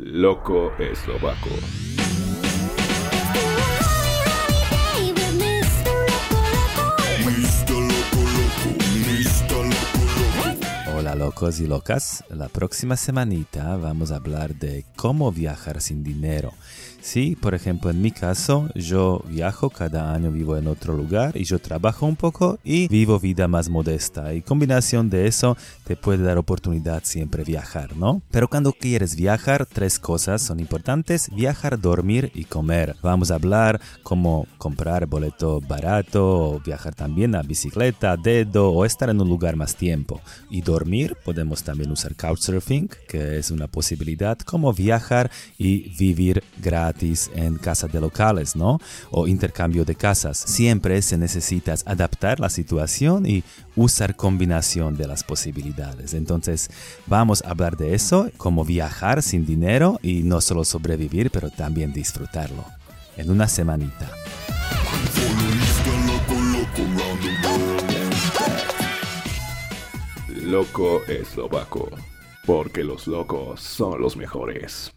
Loco eslovaco. Locos y locas, la próxima semanita vamos a hablar de cómo viajar sin dinero. Sí, por ejemplo, en mi caso, yo viajo cada año, vivo en otro lugar y yo trabajo un poco y vivo vida más modesta. Y combinación de eso te puede dar oportunidad siempre viajar, ¿no? Pero cuando quieres viajar, tres cosas son importantes: viajar, dormir y comer. Vamos a hablar cómo comprar boleto barato viajar también a bicicleta, dedo o estar en un lugar más tiempo. Y dormir, podemos también usar couchsurfing, que es una posibilidad, como viajar y vivir gratis en casas de locales, ¿no? O intercambio de casas. Siempre se necesita adaptar la situación y usar combinación de las posibilidades. Entonces, vamos a hablar de eso, cómo viajar sin dinero y no solo sobrevivir, pero también disfrutarlo. En una semanita. Loco eslovaco. Porque los locos son los mejores.